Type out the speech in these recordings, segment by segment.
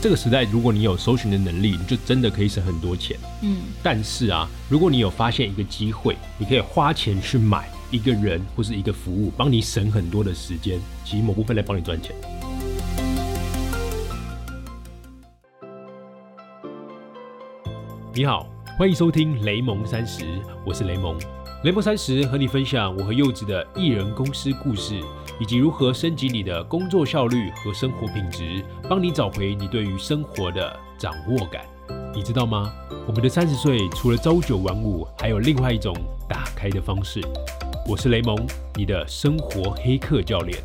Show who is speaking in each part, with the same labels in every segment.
Speaker 1: 这个时代，如果你有搜寻的能力，你就真的可以省很多钱。
Speaker 2: 嗯，
Speaker 1: 但是啊，如果你有发现一个机会，你可以花钱去买一个人或是一个服务，帮你省很多的时间，其实某部分来帮你赚钱。你好，欢迎收听雷蒙三十，我是雷蒙。雷蒙三十和你分享我和柚子的艺人公司故事，以及如何升级你的工作效率和生活品质，帮你找回你对于生活的掌握感。你知道吗？我们的三十岁除了朝九晚五，还有另外一种打开的方式。我是雷蒙，你的生活黑客教练。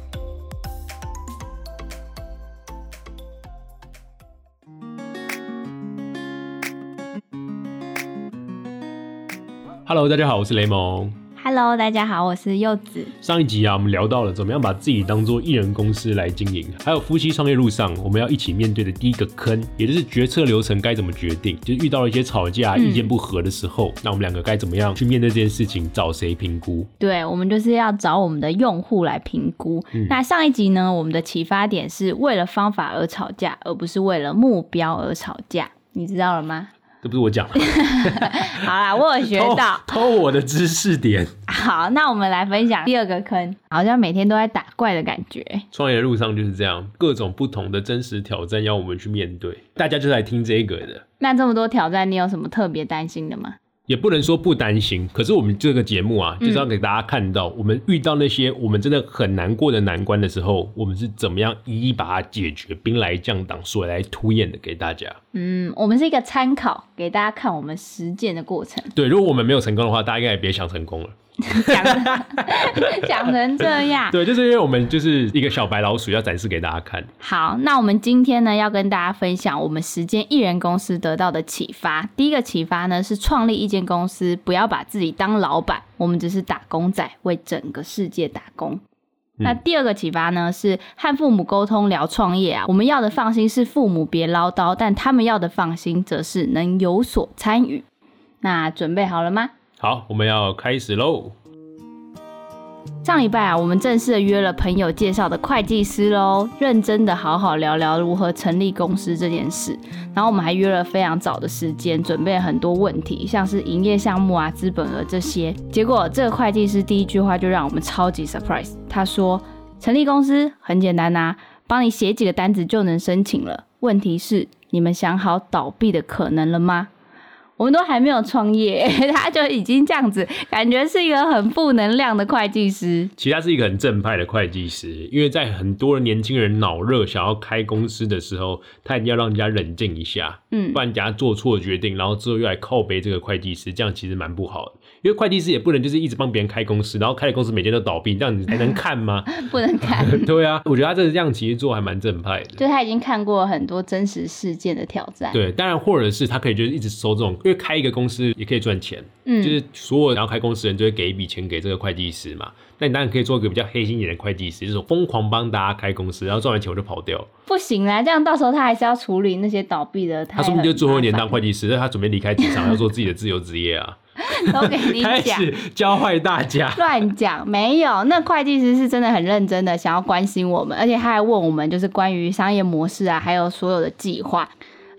Speaker 1: Hello，大家好，我是雷蒙。
Speaker 2: Hello，大家好，我是柚子。
Speaker 1: 上一集啊，我们聊到了怎么样把自己当做艺人公司来经营，还有夫妻创业路上我们要一起面对的第一个坑，也就是决策流程该怎么决定。就是遇到了一些吵架、
Speaker 2: 嗯
Speaker 1: 意见不合的时候，那我们两个该怎么样去面对这件事情？找谁评估？
Speaker 2: 对，我们就是要找我们的用户来评估。
Speaker 1: 嗯
Speaker 2: 那上一集呢，我们的启发点是为了方法而吵架，而不是为了目标而吵架。你知道了吗？
Speaker 1: 这不是我讲的，
Speaker 2: 好啦，我有学到。
Speaker 1: 偷偷我的知识点。
Speaker 2: 好，那我们来分享第二个坑，好像每天都在打怪的感觉。
Speaker 1: 创业的路上就是这样，各种不同的真实挑战要我们去面对。大家就来听这个的，
Speaker 2: 那这么多挑战，你有什么特别担心的吗？
Speaker 1: 也不能说不担心，可是我们这个节目啊，就是要给大家看到，我们遇到那些我们真的很难过的难关的时候，我们是怎么样一一把它解决，兵来将挡，水来土掩的给大家。
Speaker 2: 嗯，我们是一个参考，给大家看我们实践的过程。
Speaker 1: 对，如果我们没有成功的话，大家应该也别想成功了。
Speaker 2: 讲得讲成这样，
Speaker 1: 对，就是因为我们就是一个小白老鼠，要展示给大家看。
Speaker 2: 好，那我们今天呢要跟大家分享我们时间艺人公司得到的启发。第一个启发呢是创立一间公司，不要把自己当老板，我们只是打工仔，为整个世界打工。那第二个启发呢是和父母沟通聊创业啊，我们要的放心是父母别唠叨，但他们要的放心则是能有所参与。那准备好了吗？
Speaker 1: 好，我们要开始喽。
Speaker 2: 上礼拜啊，我们正式的约了朋友介绍的会计师喽，认真的好好聊聊如何成立公司这件事。然后我们还约了非常早的时间，准备很多问题，像是营业项目啊、资本额这些。结果这个会计师第一句话就让我们超级 surprise，他说：“成立公司很简单呐、帮你写几个单子就能申请了。问题是，你们想好倒闭的可能了吗？”我们都还没有创业，他就已经这样子，感觉是一个很负能量的会计师。
Speaker 1: 其实他是一个很正派的会计师，因为在很多年轻人脑热想要开公司的时候，他一定要让人家冷静一下，
Speaker 2: 嗯
Speaker 1: 不然人家做错决定，然后之后又来靠背这个会计师，这样其实蛮不好的。因为会计师也不能就是一直帮别人开公司，然后开的公司每天都倒闭，这样你还能看吗？
Speaker 2: 不能看，
Speaker 1: 对啊，我觉得他这这样其实做还蛮正派的。
Speaker 2: 就他已经看过很多真实事件的挑战。
Speaker 1: 对，当然或者是他可以就是一直收这种，因为开一个公司也可以赚钱，
Speaker 2: 嗯，
Speaker 1: 就是所有然后开公司的人就会给一笔钱给这个会计师嘛。那你当然可以做一个比较黑心一点的会计师，就是疯狂帮大家开公司，然后赚完钱我就跑掉。
Speaker 2: 不行啦，这样到时候他还是要处理那些倒闭的。
Speaker 1: 他说不定就最后一年当
Speaker 2: 会，
Speaker 1: 会计师，但他准备离开职场，要做自己的自由职业啊，
Speaker 2: 都给你
Speaker 1: 开
Speaker 2: 讲。
Speaker 1: 教坏大家。
Speaker 2: 乱讲没有，那会计师是真的很认真的，想要关心我们，而且他还问我们就是关于商业模式啊，还有所有的计划。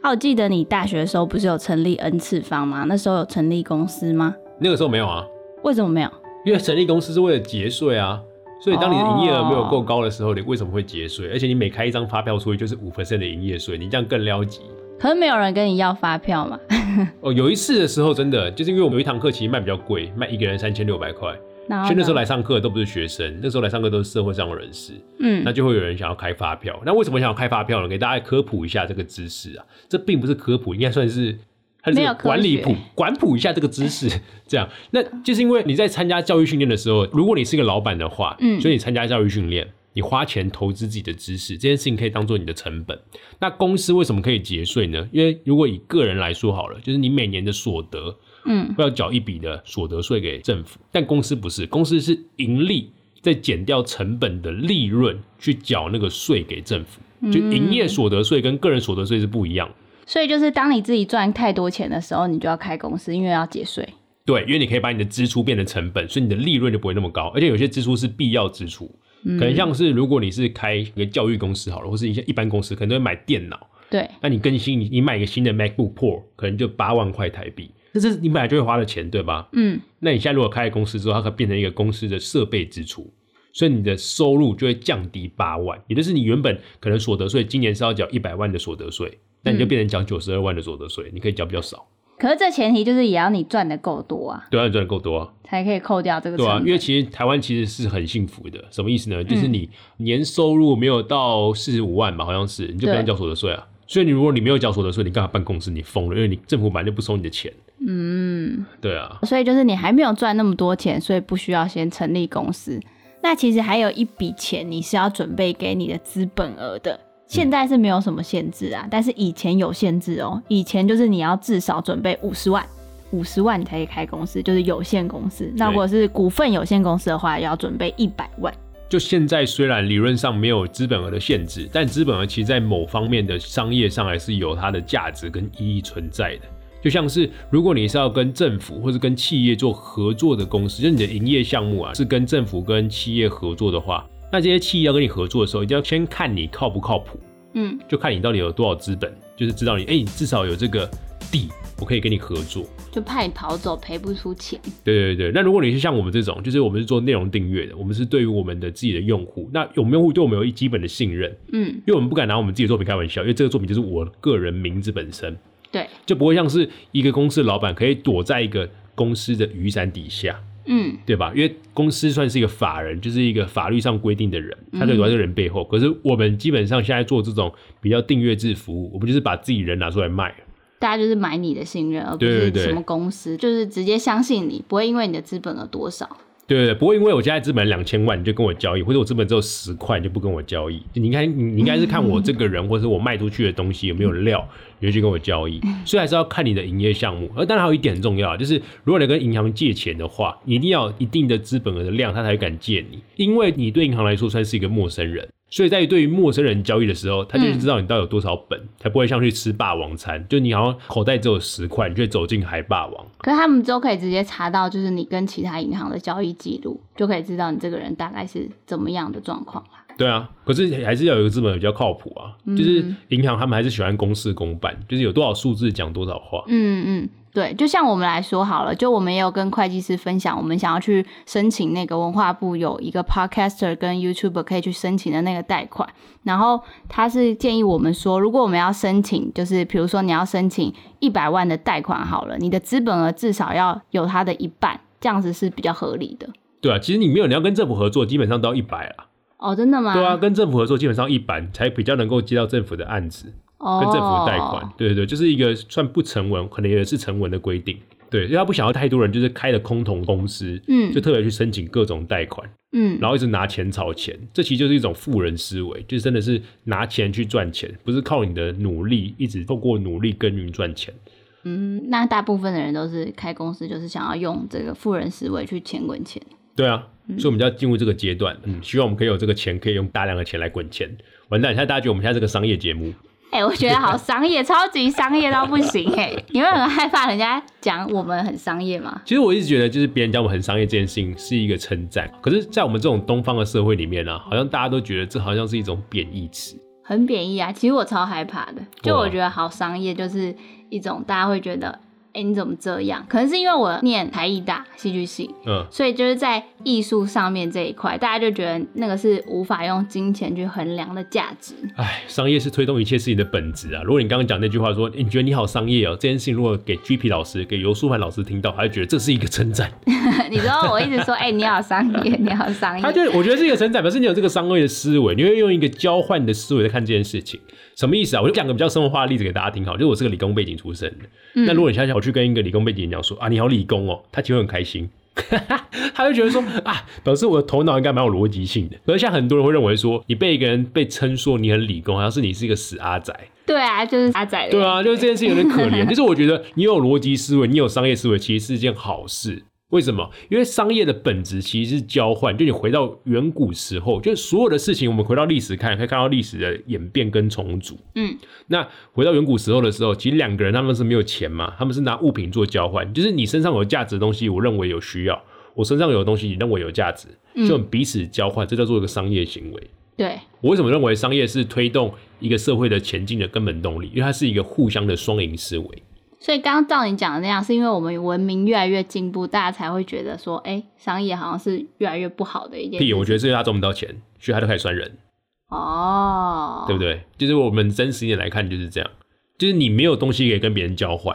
Speaker 2: 啊，我记得你大学的时候不是有成立 N 次方吗？那时候有成立公司吗？
Speaker 1: 那个时候没有啊，
Speaker 2: 为什么没有？
Speaker 1: 因为成立公司是为了节税啊，所以当你的营业额没有够高的时候，你为什么会节税？而且你每开一张发票出去就是五 percent 的营业税，你这样更撩急。
Speaker 2: 可是没有人跟你要发票嘛？
Speaker 1: 哦，有一次的时候真的就是因为我们有一堂课其实卖比较贵，卖一个人三千六百块，所以那时候
Speaker 2: 呢
Speaker 1: 来上课都不是学生，那时候来上课都是社会上的人士。
Speaker 2: 嗯
Speaker 1: 那就会有人想要开发票。那为什么想要开发票呢？给大家科普一下这个知识啊，这并不是科普，应该算是。它是管理普管普一下这个知识，这样，那就是因为你在参加教育训练的时候，如果你是一个老板的话，
Speaker 2: 嗯
Speaker 1: 所以你参加教育训练，你花钱投资自己的知识，这件事情可以当做你的成本。那公司为什么可以节税呢？因为如果以个人来说好了，就是你每年的所得，
Speaker 2: 嗯，
Speaker 1: 会要缴一笔的所得税给政府，但公司不是，公司是盈利再减掉成本的利润去缴那个税给政府，就营业所得税跟个人所得税是不一样。
Speaker 2: 所以就是当你自己赚太多钱的时候，你就要开公司，因为要节税。
Speaker 1: 对，因为你可以把你的支出变成成本，所以你的利润就不会那么高，而且有些支出是必要支出，可能像是如果你是开一个教育公司好了，或是一些一般公司，可能都会买电脑，
Speaker 2: 对，
Speaker 1: 那你更新，你你买一个新的 MacBook Pro，可能就八万块台币，这是你本来就会花的钱，对吧？
Speaker 2: 嗯，
Speaker 1: 那你现在如果开了公司之后，它可变成一个公司的设备支出，所以你的收入就会降低八万，也就是你原本可能所得税今年是要缴一百万的所得税，那你就变成缴九十二万的所得税，你可以缴比较少，
Speaker 2: 可是这前提就是也要你赚的够多啊，
Speaker 1: 对啊，你赚的够多啊，
Speaker 2: 才可以扣掉这个
Speaker 1: 对啊，因为其实台湾其实是很幸福的，什么意思呢？就是你年收入没有到四十五万吧，好像是，你就不用
Speaker 2: 对
Speaker 1: 缴所得税啊。所以你如果你没有缴所得税，你干嘛办公司？你疯了，因为你政府本来就不收你的钱。嗯，对啊，
Speaker 2: 所以就是你还没有赚那么多钱，所以不需要先成立公司。那其实还有一笔钱你是要准备给你的资本额的，现在是没有什么限制啊，但是以前有限制哦。以前就是你要至少准备五十万，五十万你才可以开公司，就是有限公司。那如果是股份有限公司的话，要准备一百万。
Speaker 1: 就现在虽然理论上没有资本额的限制，但资本额其实在某方面的商业上还是有它的价值跟意义存在的。就像是如果你是要跟政府或是跟企业做合作的公司，就是你的营业项目啊是跟政府跟企业合作的话，那这些企业要跟你合作的时候，一定要先看你靠不靠谱，
Speaker 2: 嗯，
Speaker 1: 就看你到底有多少资本，就是知道你，哎、你至少有这个地，我可以跟你合作。
Speaker 2: 就怕你跑走赔不出钱。
Speaker 1: 对对对，那如果你是像我们这种，就是我们是做内容订阅的，我们是对于我们的自己的用户，那我们用户对我们有一基本的信任，
Speaker 2: 嗯，
Speaker 1: 因为我们不敢拿我们自己的作品开玩笑，因为这个作品就是我个人名字本身，
Speaker 2: 对，
Speaker 1: 就不会像是一个公司的老板可以躲在一个公司的雨伞底下，
Speaker 2: 嗯，
Speaker 1: 对吧？因为公司算是一个法人，就是一个法律上规定的人，他可以躲在这个人背后。可是我们基本上现在做这种比较订阅制服务，我们就是把自己人拿出来卖。
Speaker 2: 大家就是买你的信任，而不是什么公司，就是直接相信你，不会因为你的资本额多少。
Speaker 1: 对对对，不会因为我现在资本两千万你就跟我交易，或者我资本只有十块你就不跟我交易。你应该你你应该是看我这个人，或者是我卖出去的东西有没有料，你就去跟我交易。所以还是要看你的营业项目。而当然还有一点很重要，就是如果你跟银行借钱的话，你一定要一定的资本额的量，他才敢借你，因为你对银行来说算是一个陌生人。所以在对于陌生人交易的时候，他就知道你到底有多少本，才不会像去吃霸王餐，就你好像口袋只有十块，你就会走进海霸王。
Speaker 2: 可是他们都可以直接查到，就是你跟其他银行的交易记录，就可以知道你这个人大概是怎么样的状况啦。
Speaker 1: 对啊，可是还是要有一个资本比较靠谱啊。就是银行他们还是喜欢公事公办，就是有多少数字讲多少话。
Speaker 2: 嗯嗯，对，就像我们来说好了，就我们也有跟会计师分享，我们想要去申请那个文化部有一个 podcaster 跟 YouTuber 可以去申请的那个贷款，然后他是建议我们说，如果我们要申请，就是比如说你要申请一百万的贷款好了，你的资本额至少要有它的一半，这样子是比较合理的。
Speaker 1: 对啊，其实你没有，你要跟政府合作，基本上都要一百了。
Speaker 2: 哦，真的吗？
Speaker 1: 对啊，跟政府合作基本上一百才比较能够接到政府的案子，
Speaker 2: 哦，
Speaker 1: 跟政府贷款。对对对，就是一个算不成文，可能也是成文的规定。对，因为他不想要太多人就是开了空头公司，
Speaker 2: 嗯
Speaker 1: 就特别去申请各种贷款，
Speaker 2: 嗯，
Speaker 1: 然后一直拿钱炒钱，这其实就是一种富人思维，就是真的是拿钱去赚钱，不是靠你的努力一直透过努力耕耘赚钱。
Speaker 2: 嗯，那大部分的人都是开公司，就是想要用这个富人思维去钱滚钱。
Speaker 1: 对啊，所以我们就要进入这个阶段，嗯，希望我们可以有这个钱，可以用大量的钱来滚钱。完蛋，现在大家觉得我们现在这个商业节目，
Speaker 2: 哎、我觉得好商业，超级商业到不行哎、你会很害怕人家讲我们很商业吗？
Speaker 1: 其实我一直觉得，就是别人讲我们很商业这件事情是一个称赞，可是，在我们这种东方的社会里面呢、啊，好像大家都觉得这好像是一种贬义词。
Speaker 2: 很贬义啊！其实我超害怕的，就我觉得好商业就是一种大家会觉得，哎、你怎么这样？可能是因为我念台艺大戏剧系，
Speaker 1: 嗯，
Speaker 2: 所以就是在艺术上面这一块，大家就觉得那个是无法用金钱去衡量的价值。
Speaker 1: 哎，商业是推动一切事情的本质啊。如果你刚刚讲那句话说，诶你觉得你好商业哦，这件事情如果给 GP 老师、给游书凡老师听到，他就觉得这是一个称赞。
Speaker 2: 你知道我一直说，哎、你好商业，你好商业
Speaker 1: 他
Speaker 2: 业，
Speaker 1: 就我觉得是一个称赞，表示你有这个商业的思维，你会用一个交换的思维在看这件事情。什么意思啊？我就讲个比较生活化的例子给大家听好，就是我是个理工背景出身的。那如果你想想我去跟一个理工背景讲说啊，你好理工哦，他其实会很开心。他就觉得说啊，表示我的头脑应该蛮有逻辑性的。可是像很多人会认为说，你被一个人被称说你很理工，好像是你是一个死阿仔。
Speaker 2: 对啊，就是阿仔的
Speaker 1: 对啊，就是这件事情有点可怜。就是我觉得你有逻辑思维，你有商业思维，其实是一件好事。为什么？因为商业的本质其实是交换。就你回到远古时候，就是所有的事情，我们回到历史看，可以看到历史的演变跟重组。
Speaker 2: 嗯，
Speaker 1: 那回到远古时候的时候，其实两个人他们是没有钱嘛，他们是拿物品做交换，就是你身上有价值的东西，我认为有需要；我身上有的东西，你认为有价值，就彼此交换，这叫做一个商业行为。
Speaker 2: 对，
Speaker 1: 我为什么认为商业是推动一个社会的前进的根本动力？因为它是一个互相的双赢思维。
Speaker 2: 所以刚刚照你讲的那样，是因为我们文明越来越进步，大家才会觉得说，哎、商业好像是越来越不好的一件事
Speaker 1: 屁，我觉得是因为他赚不到钱，所以他就开始算人，
Speaker 2: 哦，
Speaker 1: 对不对？就是我们真实一点来看就是这样，就是你没有东西可以跟别人交换，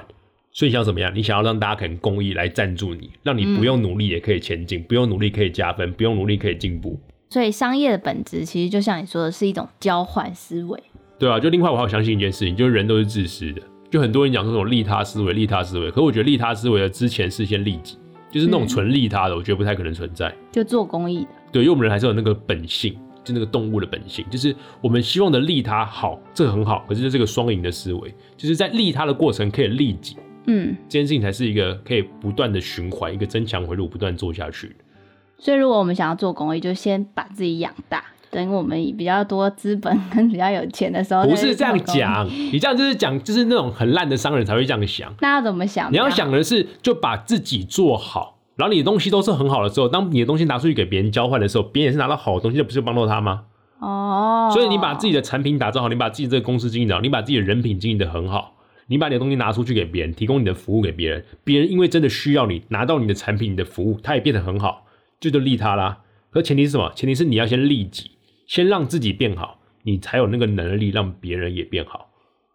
Speaker 1: 所以你想怎么样？你想要让大家肯公益来赞助你，让你不用努力也可以前进，不用努力可以加分，不用努力可以进步，
Speaker 2: 所以商业的本质其实就像你说的，是一种交换思维。
Speaker 1: 对啊，就另外我还有相信一件事情，就是人都是自私的。就很多人讲说这种利他思维，利他思维，可我觉得利他思维的之前是先利己，就是那种
Speaker 2: 嗯
Speaker 1: 纯利他的，我觉得不太可能存在。
Speaker 2: 就做公益的，
Speaker 1: 对，因为我们人还是有那个本性，就那个动物的本性，就是我们希望的利他好，这个很好，可是这是个双赢的思维，就是在利他的过程可以利己，
Speaker 2: 嗯，
Speaker 1: 这件事情才是一个可以不断的循环，一个增强回路，不断做下去。
Speaker 2: 所以如果我们想要做公益，就先把自己养大，等我们比较多资本跟比较有钱的时候，
Speaker 1: 不是这样。讲，你这样就是讲，就是那种很烂的商人才会这样想。
Speaker 2: 那要怎么想？
Speaker 1: 你要想的是，就把自己做好，然后你的东西都是很好的时候，当你的东西拿出去给别人交换的时候，别人也是拿到好的东西，那不是帮到他吗？
Speaker 2: 哦，
Speaker 1: 所以你把自己的产品打造好，你把自己这个公司经营好，你把自己的人品经营的很好，你把你的东西拿出去给别人，提供你的服务给别人，别人因为真的需要你，拿到你的产品、你的服务，他也变得很好，这就利他啦。可前提是什么？前提是你要先利己，先让自己变好，你才有那个能力让别人也变好。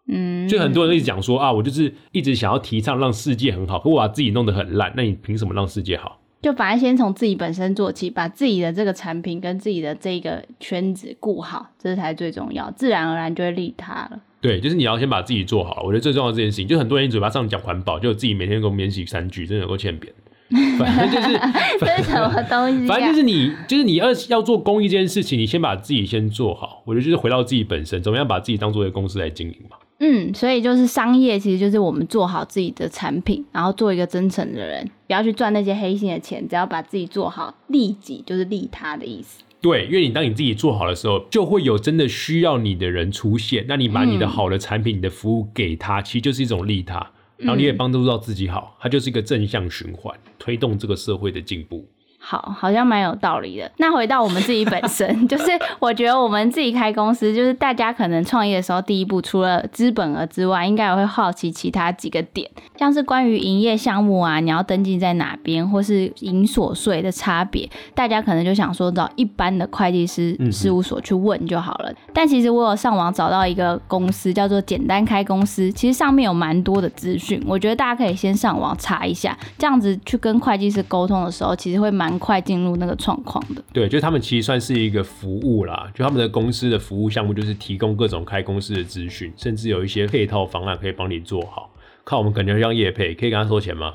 Speaker 2: 嗯，
Speaker 1: 所以很多人一直讲说啊，我就是一直想要提倡让世界很好，可我把自己弄得很烂，那你凭什么让世界好？
Speaker 2: 就反而先从自己本身做起，把自己的这个产品跟自己的这个圈子顾好，这才最重要，自然而然就会利他了。
Speaker 1: 对，就是你要先把自己做好。我觉得最重要的这件事情，就很多人嘴巴上讲环保，就自己每天给我免洗三句，真的有够欠扁。反正就是，
Speaker 2: 这是什么东西、啊？
Speaker 1: 反正就是你，就是你要要做公益这件事情，你先把自己先做好。我觉得就是回到自己本身，怎么样把自己当做一个公司来经营嘛。
Speaker 2: 嗯，所以就是商业，其实就是我们做好自己的产品，然后做一个真诚的人，不要去赚那些黑心的钱，只要把自己做好，利己就是利他的意思。
Speaker 1: 对，因为你当你自己做好的时候，就会有真的需要你的人出现。那你把你的好的产品、你的服务给他，其实就是一种利他，然后你也帮助到自己好，它就是一个正向循环，推动这个社会的进步。
Speaker 2: 好，好像蛮有道理的。那回到我们自己本身，就是我觉得我们自己开公司，就是大家可能创业的时候，第一步除了资本额之外，应该也会好奇其他几个点，像是关于营业项目啊，你要登记在哪边，或是营所税的差别，大家可能就想说找一般的会计师
Speaker 1: 嗯
Speaker 2: 事务所去问就好了。但其实我有上网找到一个公司，叫做简单开公司，其实上面有蛮多的资讯，我觉得大家可以先上网查一下，这样子去跟会计师沟通的时候，其实会蛮快进入那个状况的。
Speaker 1: 对，就他们其实算是一个服务啦，就他们的公司的服务项目就是提供各种开公司的资讯，甚至有一些配套方案可以帮你做好。靠，我们感觉像叶配，可以跟他收钱吗？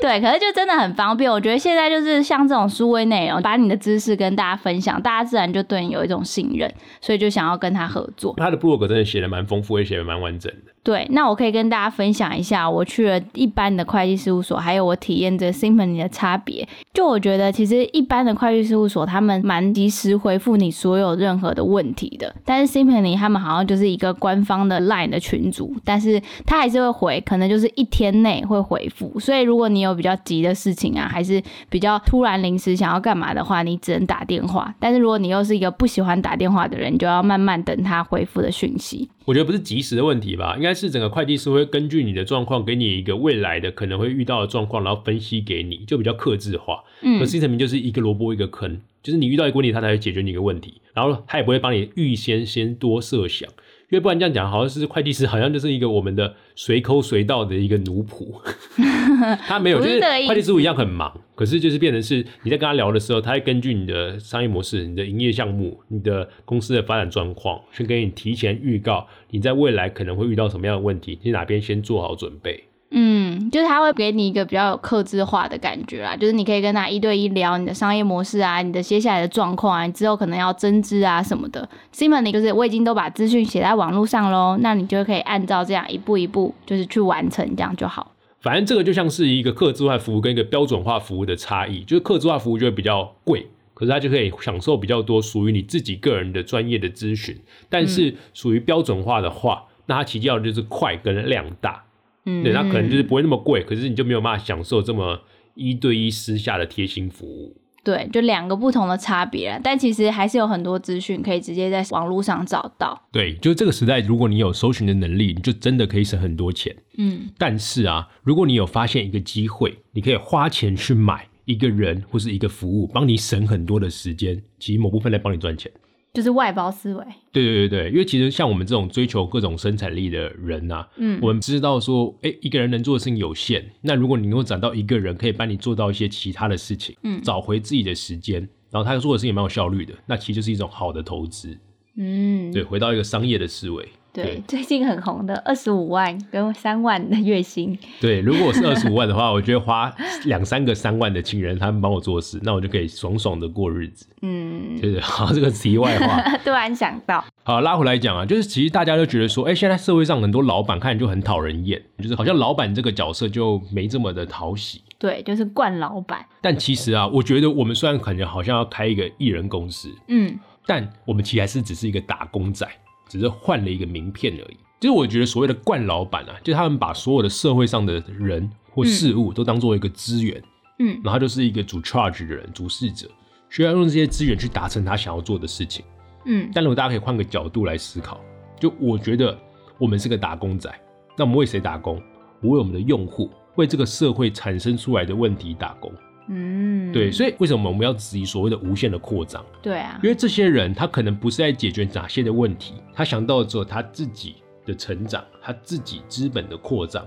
Speaker 2: 对，可是就真的很方便。我觉得现在就是像这种书位内容，把你的知识跟大家分享，大家自然就对你有一种信任，所以就想要跟他合作。
Speaker 1: 他的部落格真的写的蛮丰富，也写的蛮完整的。
Speaker 2: 对，那我可以跟大家分享一下，我去了一般的会计事务所，还有我体验这 Symphony 的差别。就我觉得，其实一般的会计事务所他们蛮及时回复你所有任何的问题的，但是 Symphony 他们好像就是一个官方的 Line 的群组，但是他还是会回，可能就是一天内会回复。所以如果你有比较急的事情啊，还是比较突然临时想要干嘛的话，你只能打电话。但是如果你又是一个不喜欢打电话的人，你就要慢慢等他回复的讯息。
Speaker 1: 我觉得不是及时的问题吧，应该是整个会计师会根据你的状况，给你一个未来的可能会遇到的状况，然后分析给你，就比较克制化。
Speaker 2: 嗯
Speaker 1: 可是明就是一个萝卜一个坑，就是你遇到一个问题，他才会解决你一个问题，然后他也不会帮你预先先多设想，因为不然这样讲，好像是会计师好像就是一个我们的随抠随到的一个奴仆，他没有，
Speaker 2: 不
Speaker 1: 就是是
Speaker 2: 这个意思
Speaker 1: 会计师傅一样很忙，可是就是变成是你在跟他聊的时候，他会根据你的商业模式、你的营业项目、你的公司的发展状况，去给你提前预告你在未来可能会遇到什么样的问题，你哪边先做好准备。
Speaker 2: 嗯，就是他会给你一个比较有克制化的感觉啦，就是你可以跟他一对一聊你的商业模式啊，你的接下来的状况啊，你之后可能要增资啊什么的。Simony 就是我已经都把资讯写在网络上喽，那你就可以按照这样一步一步就是去完成，这样就好。
Speaker 1: 反正这个就像是一个客制化服务跟一个标准化服务的差异，就是客制化服务就会比较贵，可是它就可以享受比较多属于你自己个人的专业的咨询。但是属于标准化的话，那它其实要的就是快跟量大，
Speaker 2: 嗯，
Speaker 1: 对，那可能就是不会那么贵，可是你就没有办法享受这么一对一私下的贴心服务。
Speaker 2: 对，就两个不同的差别但其实还是有很多资讯可以直接在网络上找到。
Speaker 1: 对，就这个时代，如果你有搜寻的能力，你就真的可以省很多钱。
Speaker 2: 嗯，
Speaker 1: 但是啊，如果你有发现一个机会，你可以花钱去买一个人或是一个服务，帮你省很多的时间，其实某部分来帮你赚钱。
Speaker 2: 就是外包思维。
Speaker 1: 对对对对，因为其实像我们这种追求各种生产力的人呐、
Speaker 2: 嗯
Speaker 1: 我们知道说，哎，一个人能做的事情有限，那如果你能够找到一个人可以帮你做到一些其他的事情，
Speaker 2: 嗯
Speaker 1: 找回自己的时间，然后他做的事情也蛮有效率的，那其实就是一种好的投资。
Speaker 2: 嗯，
Speaker 1: 对，回到一个商业的思维。
Speaker 2: 对，最近很红的二十五万跟三万的月薪，
Speaker 1: 对，如果我是二十五万的话，我觉得花两三个三万的情人，他们帮我做事，那我就可以爽爽的过日子。
Speaker 2: 嗯，
Speaker 1: 对对，好，这个题外话。
Speaker 2: 突然想到，
Speaker 1: 好，拉回来讲啊，就是其实大家都觉得说，哎、现在社会上很多老板看就很讨人厌，就是好像老板这个角色就没这么的讨喜。
Speaker 2: 对，就是惯老板，
Speaker 1: 但其实啊，我觉得我们虽然感觉好像要开一个艺人公司，
Speaker 2: 嗯，
Speaker 1: 但我们其实还是只是一个打工仔，只是换了一个名片而已。就是我觉得所谓的惯老板啊，就是他们把所有的社会上的人或事物都当做一个资源，
Speaker 2: 嗯
Speaker 1: 然后他就是一个主 charge 的人，主事者，需要用这些资源去达成他想要做的事情。
Speaker 2: 嗯，
Speaker 1: 但如果大家可以换个角度来思考，就我觉得我们是个打工仔，那我们为谁打工？我为我们的用户，为这个社会产生出来的问题打工。
Speaker 2: 嗯，
Speaker 1: 对，所以为什么我们要质疑所谓的无限的扩张？
Speaker 2: 对啊
Speaker 1: 因，为这些人他可能不是在解决哪些的问题，他想到的只有他自己的成长，他自己资本的扩张，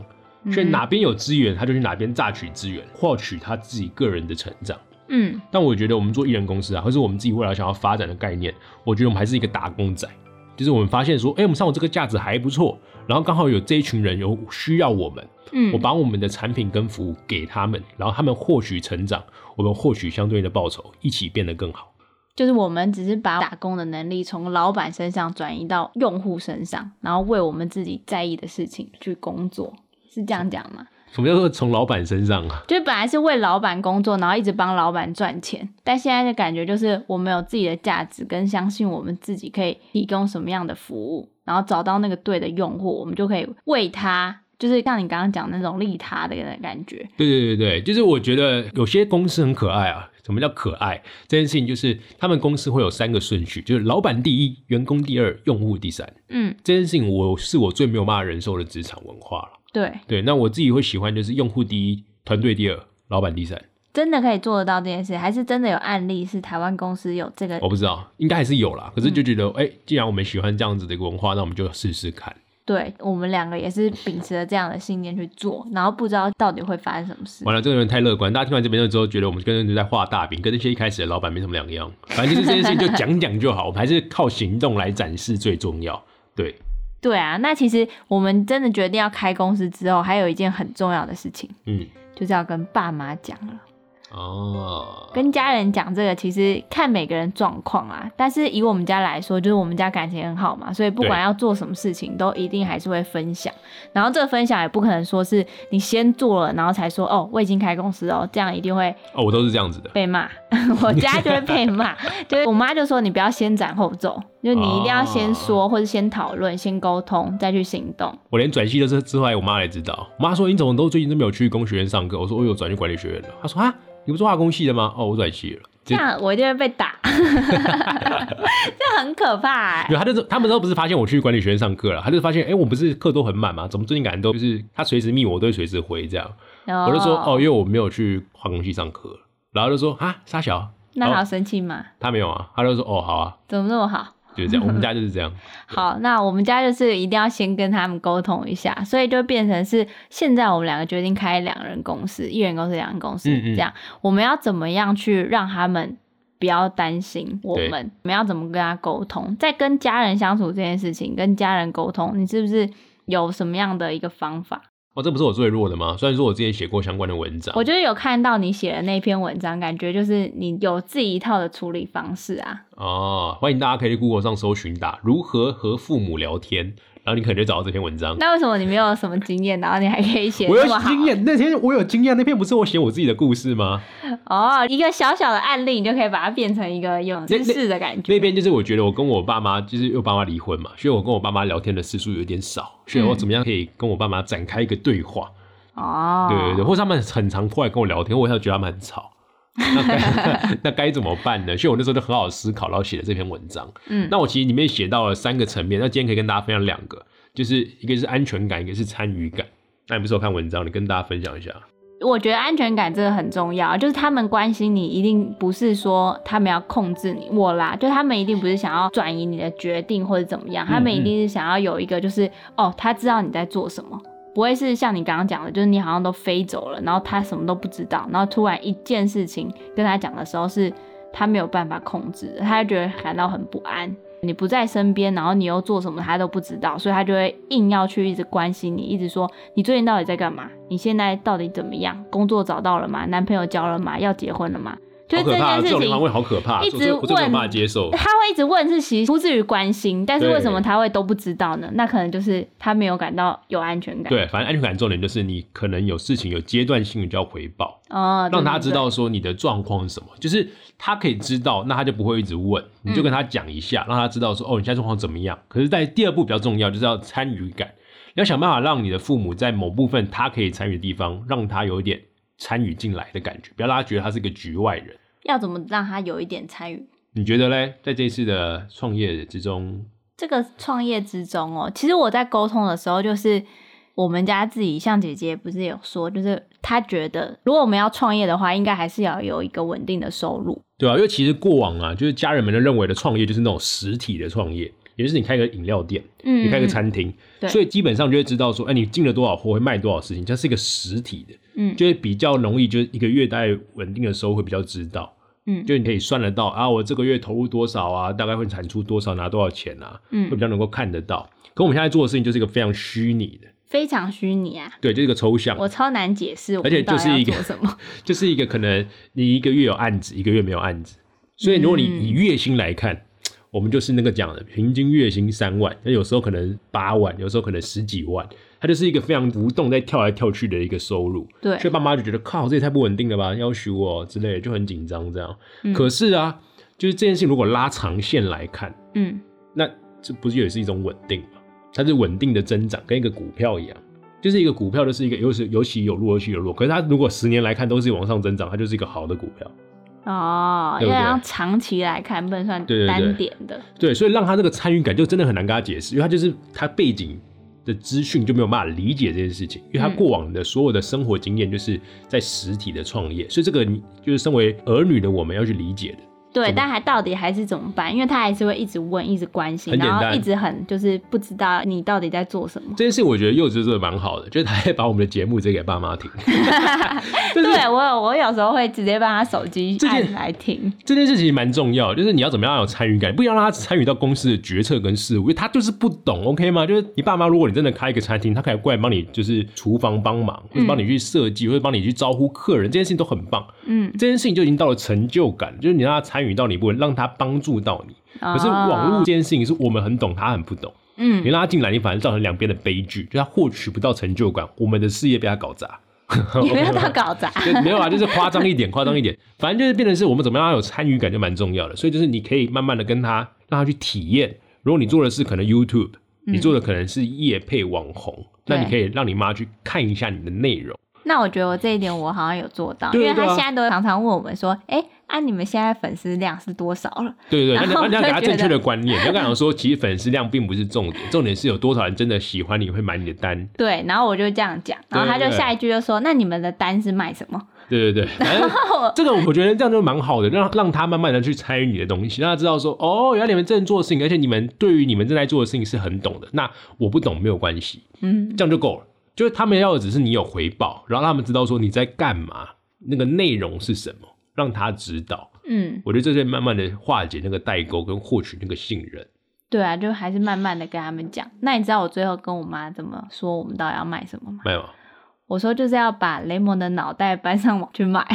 Speaker 1: 所以
Speaker 2: 嗯
Speaker 1: 哪边有资源，他就去哪边榨取资源，获取他自己个人的成长。
Speaker 2: 嗯
Speaker 1: 但我觉得我们做艺人公司啊，或是我们自己未来想要发展的概念，我觉得我们还是一个打工仔。就是我们发现说，哎、我们上午这个价值还不错，然后刚好有这一群人有需要我们，
Speaker 2: 嗯，
Speaker 1: 我把我们的产品跟服务给他们，然后他们获取成长，我们获取相对应的报酬，一起变得更好。
Speaker 2: 就是我们只是把打工的能力从老板身上转移到用户身上，然后为我们自己在意的事情去工作，是这样讲吗？
Speaker 1: 什么叫做从老板身上啊？
Speaker 2: 就是本来是为老板工作，然后一直帮老板赚钱，但现在的感觉就是我们有自己的价值，跟相信我们自己可以提供什么样的服务，然后找到那个对的用户，我们就可以为他，就是像你刚刚讲的那种利他的感觉。
Speaker 1: 对对对对，就是我觉得有些公司很可爱啊。什么叫可爱？这件事情就是他们公司会有三个顺序，就是老板第一，员工第二，用户第三。
Speaker 2: 嗯，
Speaker 1: 这件事情我是我最没有办法忍受的职场文化了。
Speaker 2: 对，
Speaker 1: 对，那我自己会喜欢就是用户第一，团队第二，老板第三。
Speaker 2: 真的可以做得到这件事，还是真的有案例是台湾公司有这个
Speaker 1: 我不知道，应该还是有啦。可是就觉得，哎、既然我们喜欢这样子的一个文化，那我们就试试看。
Speaker 2: 对我们两个也是秉持了这样的信念去做，然后不知道到底会发生什么事。
Speaker 1: 完了，这个人太乐观，大家听完这边之后，觉得我们跟人在画大饼，跟那些一开始的老板没什么两样。反正就是这件事情就讲讲就好，我们还是靠行动来展示最重要。对，
Speaker 2: 对啊，那其实我们真的决定要开公司之后，还有一件很重要的事情，
Speaker 1: 嗯，
Speaker 2: 就是要跟爸妈讲了。
Speaker 1: 哦，
Speaker 2: 跟家人讲这个，其实看每个人状况啊。但是以我们家来说，就是我们家感情很好嘛，所以不管要做什么事情，都一定还是会分享。然后这个分享也不可能说是你先做了，然后才说哦，我已经开公司哦，这样一定会
Speaker 1: 哦，我都是这样子的。
Speaker 2: 被骂。我家就会被骂，就是我妈就说你不要先斩后奏，就你一定要先说，或者先讨论、先沟通，再去行动。
Speaker 1: 我连转系的是之后，我妈才知道。我妈说你怎么都最近都没有去工学院上课？我说我有转去管理学院了。她说啊，你不是化工系的吗？哦，我转系了。
Speaker 2: 这样我一定会被打，这很可怕
Speaker 1: 有，他就是他们都不是发现我去管理学院上课了，他就发现，哎、我不是课都很满吗？怎么最近感觉都就是他随时密我，我都会随时回这样。
Speaker 2: 哦
Speaker 1: 我就说，哦，因为我没有去化工系上课，然后就说啊，傻小，
Speaker 2: 那还要生气吗？
Speaker 1: 他没有啊，他就说，哦，好啊，
Speaker 2: 怎么那么好？
Speaker 1: 就是这样，我们家 就是这样。
Speaker 2: 好，那我们家就是一定要先跟他们沟通一下，所以就变成是现在我们两个决定开两人公司，一人公司、两人公司
Speaker 1: 嗯嗯
Speaker 2: 这样。我们要怎么样去让他们不要担心我们？我们要怎么跟他沟通？在跟家人相处这件事情，跟家人沟通，你是不是有什么样的一个方法？
Speaker 1: 哦，这不是我最弱的吗？虽然说我之前写过相关的文章，
Speaker 2: 我就是有看到你写的那篇文章，感觉就是你有自己一套的处理方式啊。
Speaker 1: 哦，欢迎大家可以去 Google 上搜寻打如何和父母聊天，然后你可能就找到这篇文章。
Speaker 2: 那为什么你没有什么经验，然后你还可以写
Speaker 1: 我有？经验，那天我有经验，那篇不是我写我自己的故事吗？
Speaker 2: 哦，一个小小的案例，你就可以把它变成一个有知识的感觉。
Speaker 1: 那边就是我觉得我跟我爸妈，就是因为我爸妈离婚嘛，所以我跟我爸妈聊天的次数有点少，所以我怎么样可以跟我爸妈展开一个对话？
Speaker 2: 哦，
Speaker 1: 对对对，或者他们很常过来跟我聊天，我也觉得他们很吵。那该 那该怎么办呢？所以我那时候就很好思考，然后写了这篇文章。
Speaker 2: 嗯
Speaker 1: 那我其实里面写到了三个层面，那今天可以跟大家分享两个，就是一个是安全感，一个是参与感。那你不是有看文章，你跟大家分享一下。
Speaker 2: 我觉得安全感真的很重要，就是他们关心你，一定不是说他们要控制你，我啦，就他们一定不是想要转移你的决定或者怎么样，他们一定是想要有一个就是哦，他知道你在做什么，不会是像你刚刚讲的，就是你好像都飞走了，然后他什么都不知道，然后突然一件事情跟他讲的时候是他没有办法控制，他就觉得感到很不安。你不在身边，然后你又做什么，他都不知道，所以他就会硬要去一直关心你，一直说你最近到底在干嘛？你现在到底怎么样？工作找到了吗？男朋友交了吗？要结婚了吗？就是这
Speaker 1: 好可怕，
Speaker 2: 件事情
Speaker 1: 这种方，面好可怕，
Speaker 2: 一直问
Speaker 1: 办法接受。
Speaker 2: 他会一直问，是其实出自于关心，但是为什么他会都不知道呢？那可能就是他没有感到有安全感。，
Speaker 1: 对，反正安全感重点就是你可能有事情有阶段性的就要回报，
Speaker 2: 哦，
Speaker 1: 让他知。道说你的状况是什么，就是他可以知道，那他就不会一直问，你就跟他讲一下，让他知道说哦，你现在状况怎么样。可是，在第二步比较重要，就是要参与感，你要想办法让你的父母在某部分他可以参与的地方，让他有一点参与进来的感觉，不要让他觉得他是个局外人。
Speaker 2: 要怎么让他有一点参与？
Speaker 1: 你觉得嘞？在这次的创业之中，
Speaker 2: 这个创业之中哦，其实我在沟通的时候，就是我们家自己，像姐姐不是有说，就是她觉得如果我们要创业的话，应该还是要有一个稳定的收入。
Speaker 1: 对啊，因为其实过往啊，就是家人们都认为的创业就是那种实体的创业，也就是你开个饮料店，
Speaker 2: 嗯
Speaker 1: 你开个餐厅，
Speaker 2: 对
Speaker 1: 所以基本上就会知道说，哎，你进了多少货，会卖多少事情，这是一个实体的，
Speaker 2: 嗯。
Speaker 1: 就会比较容易，就是一个月大概稳定的收入会比较知道，
Speaker 2: 嗯。
Speaker 1: 就你可以算得到啊，我这个月投入多少啊，大概会产出多少，拿多少钱啊，嗯。会比
Speaker 2: 嗯，
Speaker 1: 较能够看得到。可我们现在做的事情就是一个非常虚拟的，
Speaker 2: 非常虚拟啊，
Speaker 1: 对，就是一个抽象，
Speaker 2: 我超难解释，
Speaker 1: 而且就是一个
Speaker 2: 什么。
Speaker 1: 就是一个可能你一个月有案子，一个月没有案子，所以如果你
Speaker 2: 嗯。
Speaker 1: 以月薪来看，我们就是那个讲的平均月薪三万，那有时候可能八万，有时候可能十几万，它就是一个非常浮动在跳来跳去的一个收入。
Speaker 2: 对
Speaker 1: 所以爸妈就觉得靠，这也太不稳定了吧，要求我之类的，就很紧张这样。
Speaker 2: 嗯
Speaker 1: 可是啊，就是这件事情如果拉长线来看，
Speaker 2: 嗯，
Speaker 1: 那这不是也是一种稳定吗？它是稳定的增长，跟一个股票一样。就是一个股票，就是一个有时有起有落，有起有落。可是它如果十年来看都是往上增长，它就是一个好的股票。
Speaker 2: 哦，
Speaker 1: 对不对
Speaker 2: 要长期来看，不能算单点的。
Speaker 1: 对，所以让他这个参与感就真的很难跟他解释，因为他就是他背景的资讯就没有办法理解这件事情，因为他
Speaker 2: 嗯
Speaker 1: 过往的所有的生活经验就是在实体的创业，所以这个你就是身为儿女的我们要去理解的。
Speaker 2: 对，但还到底还是怎么办？因为他还是会一直问，一直关心，然后一直很就是不知道你到底在做什么。
Speaker 1: 这件事我觉得柚子做的蛮好的，就是他还把我们的节目直接给爸妈听。
Speaker 2: 对我有我有时候会直接帮他手机按来听。
Speaker 1: 这件事情蛮重要，就是你要怎么样有参与感，不要让他参与到公司的决策跟事务，因为他就是不懂，OK 吗？就是你爸妈，如果你真的开一个餐厅，他可以过来帮你，就是厨房帮忙，或者帮你去设计，或者帮你去招呼客人，这件事情都很棒。
Speaker 2: 嗯，
Speaker 1: 这件事情就已经到了成就感，就是你让他参与到你部分，让他帮助到你。可是网络这件事情是我们很懂，他很不懂。你拉他进来，你反而造成两边的悲剧，就他获取不到成就感，我们的事业被他搞砸。
Speaker 2: 你不要到搞砸。
Speaker 1: 就没有啊，就是夸张一点，夸张一点，反正就是变成是我们怎么样有参与感就蛮重要的，所以就是你可以慢慢的跟他让他去体验。如果你做的是可能 YouTube，你做的可能是业配网红，那你可以让你妈去看一下你的内容。
Speaker 2: 那我觉得我这一点我好像有做到，因为他现在都常常问我们说，哎、啊你们现在粉丝量是多少了？
Speaker 1: 对对对，那你
Speaker 2: 然后
Speaker 1: 那你要给他正确的观念，你要跟他讲说，其实粉丝量并不是重点，重点是有多少人真的喜欢你，会买你的单。
Speaker 2: 对，然后我就这样讲，然后他就下一句就说，那你们的单是卖什么？
Speaker 1: 对对对，然后这个我觉得这样就蛮好的，让让他慢慢的去参与你的东西，让他知道说，哦，原来你们正在做的事情，而且你们对于你们正在做的事情是很懂的。那我不懂没有关系，
Speaker 2: 嗯，
Speaker 1: 这样就够了。就是他们要的只是你有回报，然后让他们知道说你在干嘛，那个内容是什么，让他知道。
Speaker 2: 嗯，
Speaker 1: 我觉得这是慢慢的化解那个代沟跟获取那个信任。
Speaker 2: 对啊，就还是慢慢的跟他们讲。那你知道我最后跟我妈怎么说我们到底要卖什么吗？
Speaker 1: 没有
Speaker 2: 我说就是要把雷蒙的脑袋搬上网去卖。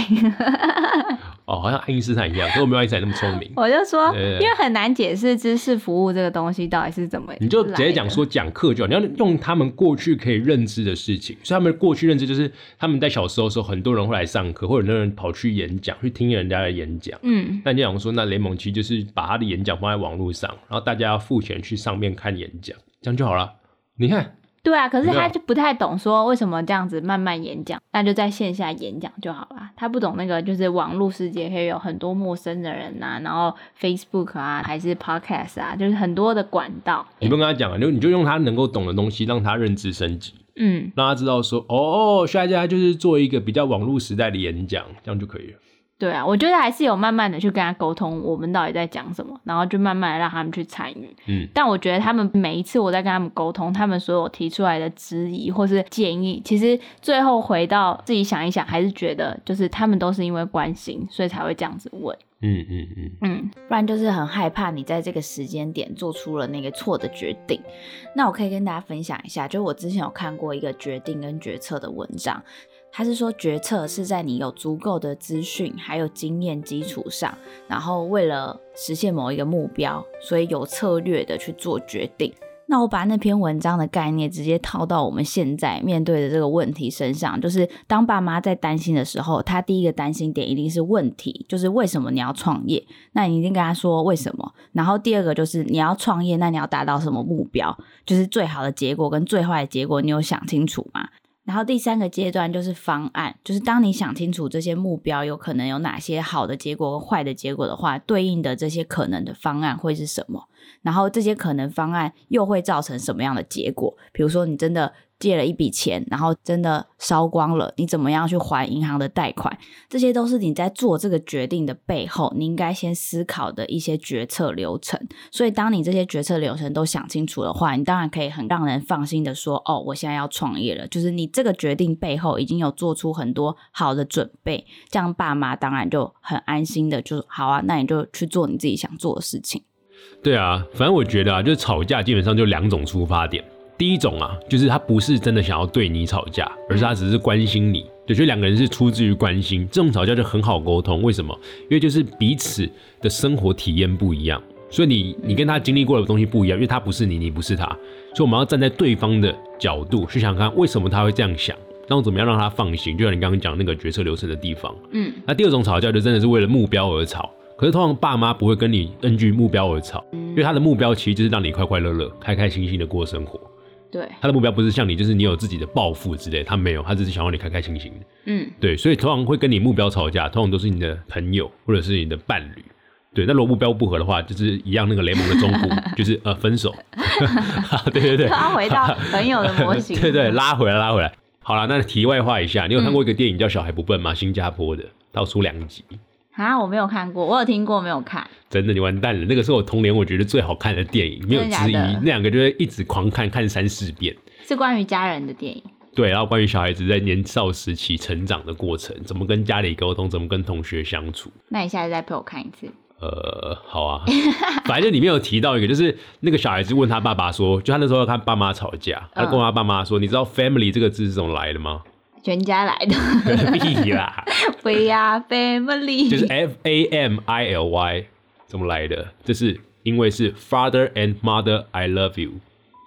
Speaker 1: 哦，好像爱因斯坦一样，可我没有爱因斯坦那么聪明。
Speaker 2: 我就说，
Speaker 1: 对
Speaker 2: 因为很难解释知识服务这个东西到底是怎么，
Speaker 1: 你就直接讲。说讲课就好，你要用他们过去可以认知的事情。所以他们过去认知就是他们在小时候的时候，很多人会来上课，或者很多人跑去演讲，去听人家的演讲。
Speaker 2: 嗯，
Speaker 1: 那你想说，那雷蒙其实就是把他的演讲放在网络上，然后大家要付钱去上面看演讲，这样就好了。你看，
Speaker 2: 对啊，可是他就不太懂说为什么这样子慢慢演讲，那就在线下演讲就好了。他不懂那个就是网络世界可以有很多陌生的人呐、然后 Facebook 啊，还是 Podcast 啊，就是很多的管道。
Speaker 1: 你不跟他讲啊，就你就用他能够懂的东西，让他认知升级，
Speaker 2: 嗯，
Speaker 1: 让他知道说，哦，下一家就是做一个比较网络时代的演讲，这样就可以了。
Speaker 2: 对啊，我觉得还是有慢慢的去跟他沟通，我们到底在讲什么，然后就慢慢的让他们去参与。
Speaker 1: 嗯，
Speaker 2: 但我觉得他们每一次我在跟他们沟通，他们所有提出来的质疑或是建议，其实最后回到自己想一想，还是觉得就是他们都是因为关心，所以才会这样子问。
Speaker 1: 嗯嗯嗯，
Speaker 2: 嗯，
Speaker 3: 不然就是很害怕你在这个时间点做出了那个错的决定。那我可以跟大家分享一下，就我之前有看过一个决定跟决策的文章，他是说决策是在你有足够的资讯还有经验基础上，然后为了实现某一个目标，所以有策略的去做决定。那我把那篇文章的概念直接套到我们现在面对的这个问题身上，就是当爸妈在担心的时候，他第一个担心点一定是问题，就是为什么你要创业？那你一定跟他说为什么。然后第二个就是你要创业，那你要达到什么目标？就是最好的结果跟最坏的结果，你有想清楚吗？然后第三个阶段就是方案，就是当你想清楚这些目标有可能有哪些好的结果和坏的结果的话，对应的这些可能的方案会是什么？然后这些可能方案又会造成什么样的结果？比如说你真的借了一笔钱，然后真的烧光了，你怎么样去还银行的贷款？这些都是你在做这个决定的背后，你应该先思考的一些决策流程。所以，当你这些决策流程都想清楚的话，你当然可以很让人放心的说：“哦，我现在要创业了。”就是你这个决定背后已经有做出很多好的准备，这样爸妈当然就很安心的就好啊，那你就去做你自己想做的事情。
Speaker 1: 对啊，反正我觉得啊，就是吵架基本上就两种出发点。第一种啊，就是他不是真的想要对你吵架，而是他只是关心你。对，就两个人是出自于关心，这种吵架就很好沟通。为什么？因为就是彼此的生活体验不一样，所以你你跟他经历过的东西不一样，因为他不是你，你不是他，所以我们要站在对方的角度去想看为什么他会这样想，然后怎么样让他放心。就像你刚刚讲那个决策流程的地方。
Speaker 2: 嗯，
Speaker 1: 那第二种吵架就真的是为了目标而吵，可是通常爸妈不会跟你根据目标而吵，因为他的目标其实就是让你快快乐乐、开开心心的过生活。
Speaker 2: 对，
Speaker 1: 他的目标不是像你，就是你有自己的抱负之类，他没有，他只是想要你开开心心的。
Speaker 2: 嗯，
Speaker 1: 对，所以通常会跟你目标吵架，通常都是你的朋友或者是你的伴侣。对，那如果目标不合的话，就是一样那个雷蒙的中古，就是呃分手。对对对，
Speaker 2: 拉回到朋友的模型。
Speaker 1: 对对，拉回来拉回来。好了，那题外话一下，你有看过一个电影叫《小孩不笨》吗？新加坡的，它有出两集。
Speaker 2: 啊，我没有看过，我有听过，没有看。
Speaker 1: 真的，你完蛋了！那个是我童年我觉得最好看的电影，没有之一。那两个就是一直狂看，看三四遍。
Speaker 2: 是关于家人的电影。
Speaker 1: 对，然后关于小孩子在年少时期成长的过程，怎么跟家里沟通，怎么跟同学相处。
Speaker 2: 那你下次再陪我看一次。
Speaker 1: 呃，好啊，反正就里面有提到一个，就是那个小孩子问他爸爸说，就他那时候要看爸妈吵架，他就跟他爸妈说，你知道 family 这个字是怎么来的吗？
Speaker 2: 全家来的，
Speaker 1: 屁啦，
Speaker 2: We are family，
Speaker 1: 就是 F A M I L Y 怎么来的？这是因为是 father and mother I love you，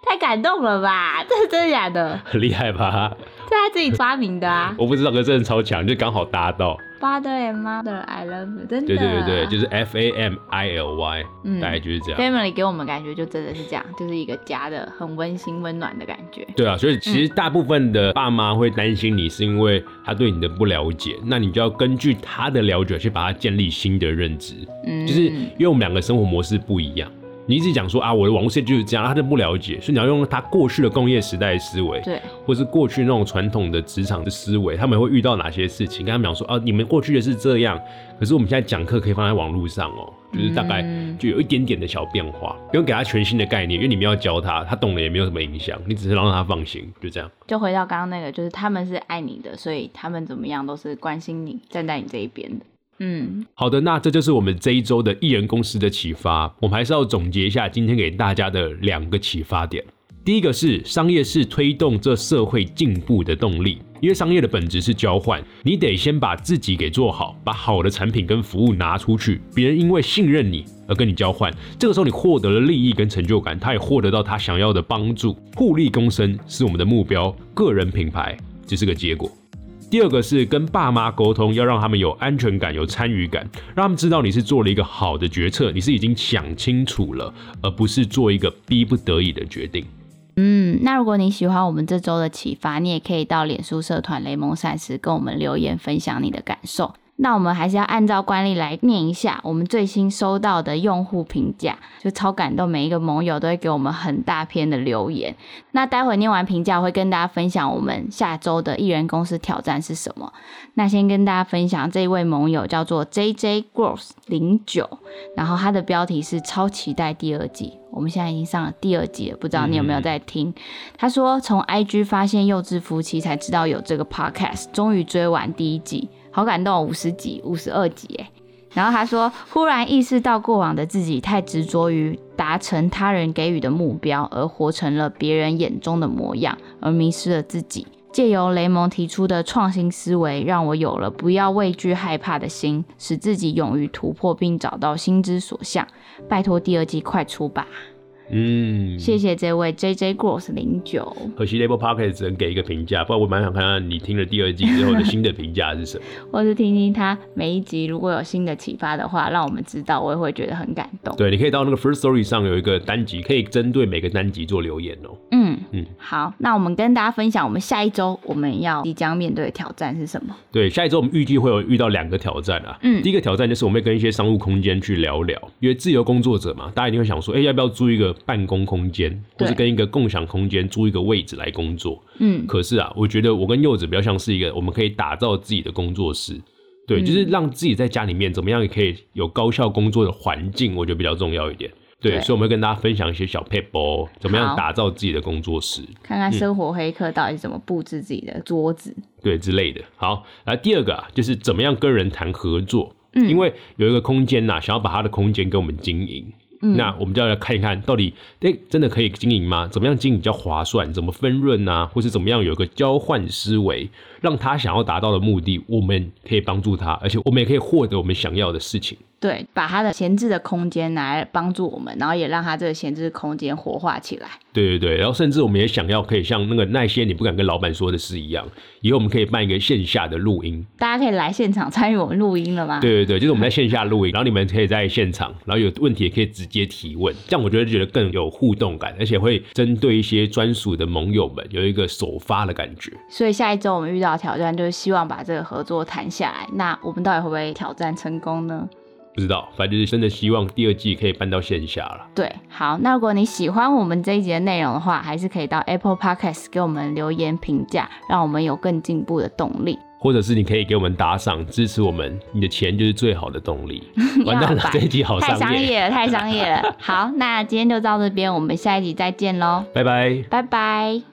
Speaker 2: 太感动了吧？这是真的假的？
Speaker 1: 很厉害吧？
Speaker 2: 这他自己发明的啊
Speaker 1: 我不知道，可是真的超强，就刚好搭到。
Speaker 2: ！Father and mother, I love you，真的。
Speaker 1: 对对对对，就是 F A M I L Y，
Speaker 2: 嗯
Speaker 1: 大概就是这样。
Speaker 2: family 给我们感觉就真的是这样，就是一个家的很温馨温暖的感觉。
Speaker 1: 对啊，所以其实大部分的爸妈会担心你，是因为他对你的不了解，那你就要根据他的了解去把他建立新的认知。
Speaker 2: 嗯，
Speaker 1: 就是因为我们两个生活模式不一样，你一直讲说啊，我的网络世界就是这样，他就不了解，所以你要用他过去的工业时代的思维，
Speaker 2: 对，
Speaker 1: 或是过去那种传统的职场的思维，他们会遇到哪些事情？跟他们讲说啊，你们过去的是这样，可是我们现在讲课可以放在网络上哦，就是大概
Speaker 2: 嗯
Speaker 1: 就有一点点的小变化，不用给他全新的概念，因为你们要教他，他懂了也没有什么影响，你只是让他放心，就这样。
Speaker 2: 就回到刚刚那个，就是他们是爱你的，所以他们怎么样都是关心你，站在你这一边的。嗯，
Speaker 1: 好的，那这就是我们这一周的艺人公司的启发。我们还是要总结一下今天给大家的两个启发点。第一个是商业是推动这社会进步的动力，因为商业的本质是交换，你得先把自己给做好，把好的产品跟服务拿出去，别人因为信任你而跟你交换，这个时候你获得了利益跟成就感，他也获得到他想要的帮助，互利共生是我们的目标，个人品牌只是个结果。第二个是跟爸妈沟通，要让他们有安全感、有参与感，让他们知道你是做了一个好的决策，你是已经想清楚了，而不是做一个逼不得已的决定。
Speaker 2: 嗯，那如果你喜欢我们这周的启发，你也可以到脸书社团雷蒙赛事跟我们留言分享你的感受。那我们还是要按照惯例来念一下我们最新收到的用户评价，就超感动，每一个盟友都会给我们很大篇的留言。那待会念完评价，我会跟大家分享我们下周的艺人公司挑战是什么。那先跟大家分享这一位盟友叫做 J J Growth 零九，然后他的标题是超期待第二季。我们现在已经上了第二季了，不知道你有没有在听？他说从 IG 发现幼稚夫妻才知道有这个 Podcast，终于追完第一季。好感动，五十集、五十二集哎。然后他说，忽然意识到过往的自己太执着于达成他人给予的目标，而活成了别人眼中的模样，而迷失了自己。借由雷蒙提出的创新思维，让我有了不要畏惧害怕的心，使自己勇于突破，并找到心之所向。拜托，第二季快出吧！嗯，谢谢这位 J J Gross 零九。
Speaker 1: 可惜 Label Pocket 只能给一个评价，不然我蛮想看看你听了第二季之后的新的评价是什么。
Speaker 2: 或是听听他每一集如果有新的启发的话，让我们知道，我也会觉得很感动。
Speaker 1: 对，你可以到那个 First Story 上有一个单集，可以针对每个单集做留言哦。
Speaker 2: 嗯嗯，好，那我们跟大家分享，我们下一周我们要即将面对的挑战是什么？
Speaker 1: 对，下一周我们预计会有遇到两个挑战啊。嗯，第一个挑战就是我们会跟一些商务空间去聊聊，因为自由工作者嘛，大家一定会想说，哎，要不要租一个办公空间？或是跟一个共享空间租一个位置来工作，嗯，可是啊，我觉得我跟柚子比较像是一个，我们可以打造自己的工作室，对，就是让自己在家里面怎么样也可以有高效工作的环境，我觉得比较重要一点，对，所以我们会跟大家分享一些小 paper，怎么样打造自己的工作室，
Speaker 2: 看看生活黑客到底怎么布置自己的桌子，
Speaker 1: 对之类的。好，来第二个啊，就是怎么样跟人谈合作，嗯，因为有一个空间呐，想要把他的空间给我们经营。那我们就要来看一看到底，哎，真的可以经营吗？怎么样经营比较划算？怎么分润啊？或是怎么样有一个交换思维，让他想要达到的目的，我们可以帮助他，而且我们也可以获得我们想要的事情。
Speaker 2: 对，把他的闲置的空间拿来帮助我们，然后也让他这个闲置空间活化起来。
Speaker 1: 对对对，然后甚至我们也想要可以像那个那些你不敢跟老板说的事一样，以后我们可以办一个线下的录音，
Speaker 2: 大家可以来现场参与我们录音了吗？
Speaker 1: 对对对，就是我们在线下录音，然后你们可以在现场，然后有问题也可以直接提问，这样我觉得觉得更有互动感，而且会针对一些专属的盟友们有一个首发的感觉。
Speaker 2: 所以下一周我们遇到挑战，就是希望把这个合作谈下来。那我们到底会不会挑战成功呢？
Speaker 1: 不知道，反正就是真的希望第二季可以搬到线下了。
Speaker 2: 对，好，那如果你喜欢我们这一集的内容的话，还是可以到 Apple Podcast 给我们留言评价，让我们有更进步的动力。
Speaker 1: 或者是你可以给我们打赏支持我们，你的钱就是最好的动力。完蛋了，这一集好
Speaker 2: 太商业了，太商业了。好，那今天就到这边，我们下一集再见喽，
Speaker 1: 拜拜，
Speaker 2: 拜拜。